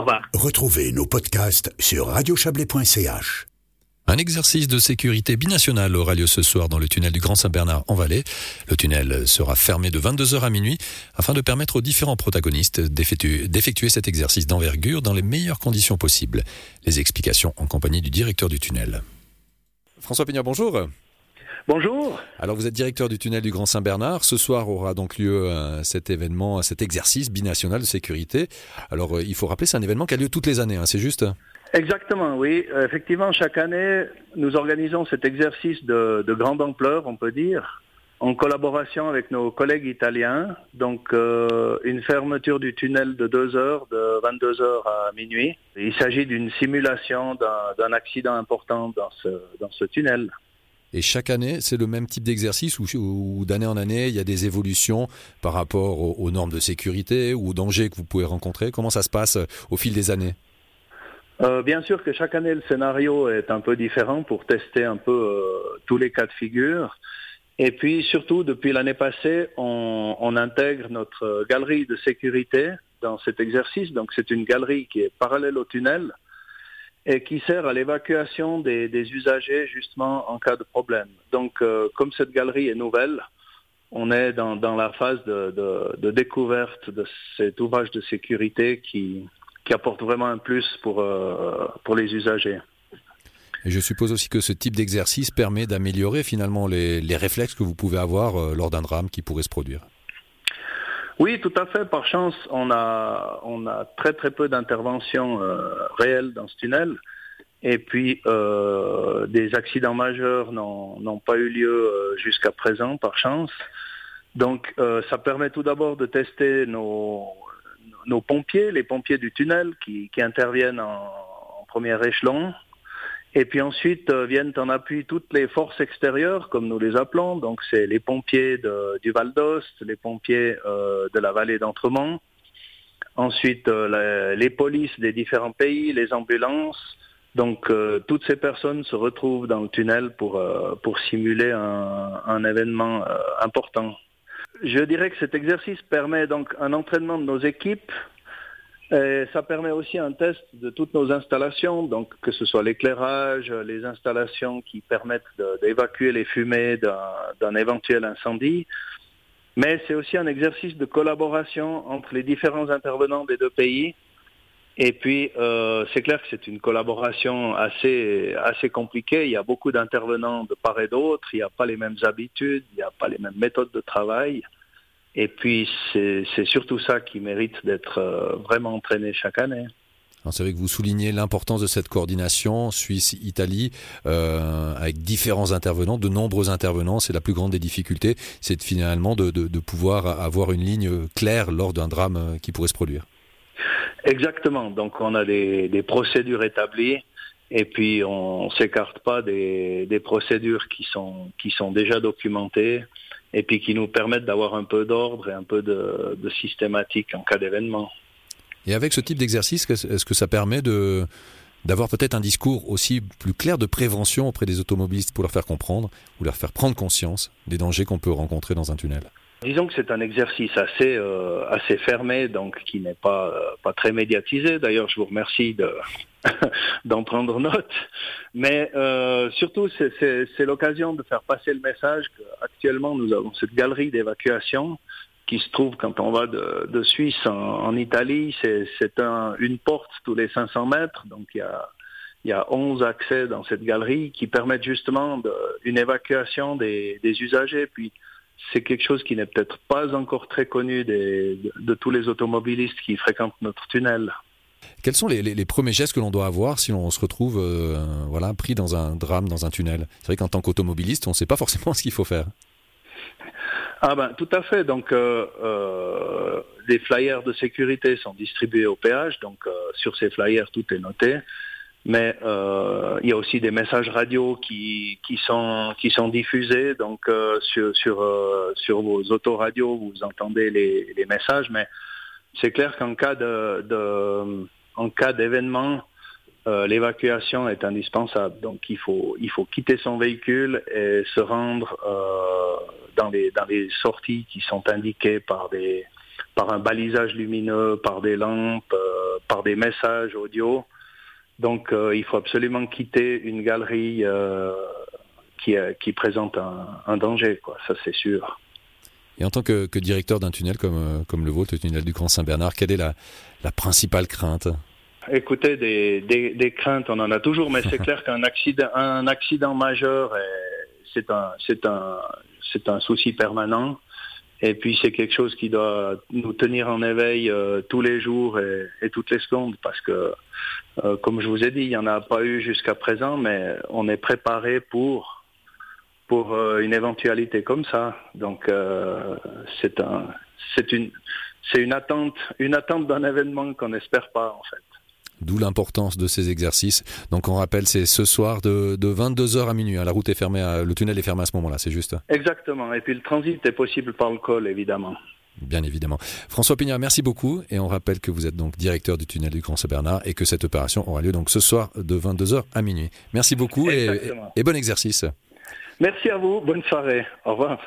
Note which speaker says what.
Speaker 1: Au revoir.
Speaker 2: Retrouvez nos podcasts sur radiochablais.ch.
Speaker 3: Un exercice de sécurité binational aura lieu ce soir dans le tunnel du Grand Saint-Bernard en Valais. Le tunnel sera fermé de 22h à minuit afin de permettre aux différents protagonistes d'effectuer cet exercice d'envergure dans les meilleures conditions possibles. Les explications en compagnie du directeur du tunnel. François Pignard, bonjour.
Speaker 4: Bonjour.
Speaker 3: Alors vous êtes directeur du tunnel du Grand Saint-Bernard. Ce soir aura donc lieu euh, cet événement, cet exercice binational de sécurité. Alors euh, il faut rappeler, c'est un événement qui a lieu toutes les années, hein, c'est juste?
Speaker 4: Exactement, oui. Euh, effectivement, chaque année, nous organisons cet exercice de, grande ampleur, on peut dire, en collaboration avec nos collègues italiens. Donc, une fermeture du tunnel de 2 heures, de 22 heures à minuit. Il s'agit d'une simulation d'un accident important dans ce, dans ce tunnel.
Speaker 3: Et chaque année, c'est le même type d'exercice ou, d'année en année, il y a des évolutions par rapport aux, normes de sécurité ou aux dangers que vous pouvez rencontrer Comment ça se passe euh, au fil des années?
Speaker 4: Euh, bien sûr que chaque année le scénario est un peu différent pour tester un peu euh, tous les cas de figure. Et puis surtout depuis l'année passée, on, on, intègre notre galerie de sécurité dans cet exercice. Donc c'est une galerie qui est parallèle au tunnel et qui sert à l'évacuation des, usagers justement en cas de problème. Donc, euh, comme cette galerie est nouvelle, on est dans, la phase de, découverte de cet ouvrage de sécurité qui, qui apporte vraiment un plus pour, euh, pour les usagers.
Speaker 3: Et je suppose aussi que ce type d'exercice permet d'améliorer finalement les, réflexes que vous pouvez avoir euh, lors d'un drame qui pourrait se produire.
Speaker 4: Oui, tout à fait. Par chance, on a, on a très très peu d'interventions euh, réelles dans ce tunnel. Et puis, euh, des accidents majeurs n'ont pas eu lieu euh, jusqu'à présent, par chance. Donc, ça permet tout d'abord de tester nos, nos pompiers, les pompiers du tunnel qui, qui interviennent en, en premier échelon, et puis ensuite euh, viennent en appui toutes les forces extérieures, comme nous les appelons. Donc c'est les pompiers de, du Val d'Ost, les pompiers euh, de la vallée d'Entremont. Ensuite euh, les polices des différents pays, les ambulances. Donc toutes ces personnes se retrouvent dans le tunnel pour, pour simuler un, un événement important. Je dirais que cet exercice permet donc un entraînement de nos équipes ça permet aussi un test de toutes nos installations, donc que ce soit l'éclairage, les installations qui permettent d'évacuer les fumées d'un éventuel incendie. Mais c'est aussi un exercice de collaboration entre les différents intervenants des deux pays. Et puis, euh, c'est clair que c'est une collaboration assez, assez compliquée. Il y a beaucoup d'intervenants de part et d'autre. Il n'y a pas les mêmes habitudes, il n'y a pas les mêmes méthodes de travail. Et puis, c'est surtout ça qui mérite d'être euh, vraiment entraîné chaque année.
Speaker 3: C'est vrai que vous soulignez l'importance de cette coordination Suisse-Italie euh, avec différents intervenants, de nombreux intervenants. C'est la plus grande des difficultés, c'est finalement de, de, de, pouvoir avoir une ligne claire lors d'un drame euh, qui pourrait se produire.
Speaker 4: Exactement. Donc on a des, des procédures établies et puis on, ne s'écarte pas des, des, procédures qui sont, qui sont déjà documentées et puis qui nous permettent d'avoir un peu d'ordre et un peu de, systématique en cas d'événement.
Speaker 3: Et avec ce type d'exercice, est-ce que ça permet de d'avoir peut-être un discours aussi plus clair de prévention auprès des automobilistes pour leur faire comprendre ou leur faire prendre conscience des dangers qu'on peut rencontrer dans un tunnel?
Speaker 4: Disons que c'est un exercice assez euh, assez fermé, donc qui n'est pas euh, pas très médiatisé. D'ailleurs, je vous remercie de d'en prendre note. Mais euh, surtout, c'est l'occasion de faire passer le message qu'actuellement nous avons cette galerie d'évacuation qui se trouve quand on va de, de Suisse en, en Italie. C'est un, une porte tous les 500 mètres, donc il y a il y a 11 accès dans cette galerie qui permettent justement de, une évacuation des, des usagers. Puis c'est quelque chose qui n'est peut-être pas encore très connu des, de, tous les automobilistes qui fréquentent notre tunnel.
Speaker 3: Quels sont les, premiers gestes que l'on doit avoir si l'on se retrouve euh, voilà, pris dans un drame, dans un tunnel? C'est vrai qu'en tant qu'automobiliste, on ne sait pas forcément ce qu'il faut faire.
Speaker 4: Ah ben tout à fait. Donc euh, euh, des flyers de sécurité sont distribués au péage. Donc sur ces flyers tout est noté mais euh, il y a aussi des messages radio qui, qui, sont, qui sont diffusés. Donc euh, sur, sur, euh, sur vos autoradios, vous entendez les, messages, mais c'est clair qu'en cas de, de en cas d'événement, l'évacuation est indispensable. Donc il faut il faut quitter son véhicule et se rendre dans les dans les sorties qui sont indiquées par des par un balisage lumineux, par des lampes, par des messages audio. Donc il faut absolument quitter une galerie qui, qui présente un, danger, quoi. Ça c'est sûr.
Speaker 3: Et en tant que, directeur d'un tunnel comme, comme le vôtre, le tunnel du Grand Saint-Bernard, quelle est la, la principale crainte?
Speaker 4: Écoutez, des, des, craintes, on en a toujours, mais c'est clair qu'un accident, un accident majeur, c'est un, c'est un, c'est un souci permanent. Et puis c'est quelque chose qui doit nous tenir en éveil euh, tous les jours et, toutes les secondes, parce que, euh, comme je vous ai dit, il n'y en a pas eu jusqu'à présent, mais on est préparé pour pour euh, une éventualité comme ça. Donc c'est un, une, une attente, une attente d'un événement qu'on n'espère pas en fait.
Speaker 3: D'où l'importance de ces exercices. Donc on rappelle, c'est ce soir de, 22h à minuit. Hein. La route est fermée, le tunnel est fermé à ce moment-là, c'est juste
Speaker 4: Exactement. Et puis le transit est possible par le col, évidemment.
Speaker 3: Bien évidemment. François Pignard, merci beaucoup. Et on rappelle que vous êtes donc directeur du tunnel du Grand Saint-Bernard et que cette opération aura lieu donc ce soir de 22h à minuit. Merci beaucoup et, et bon exercice.
Speaker 4: Merci à vous. Bonne soirée. Au revoir.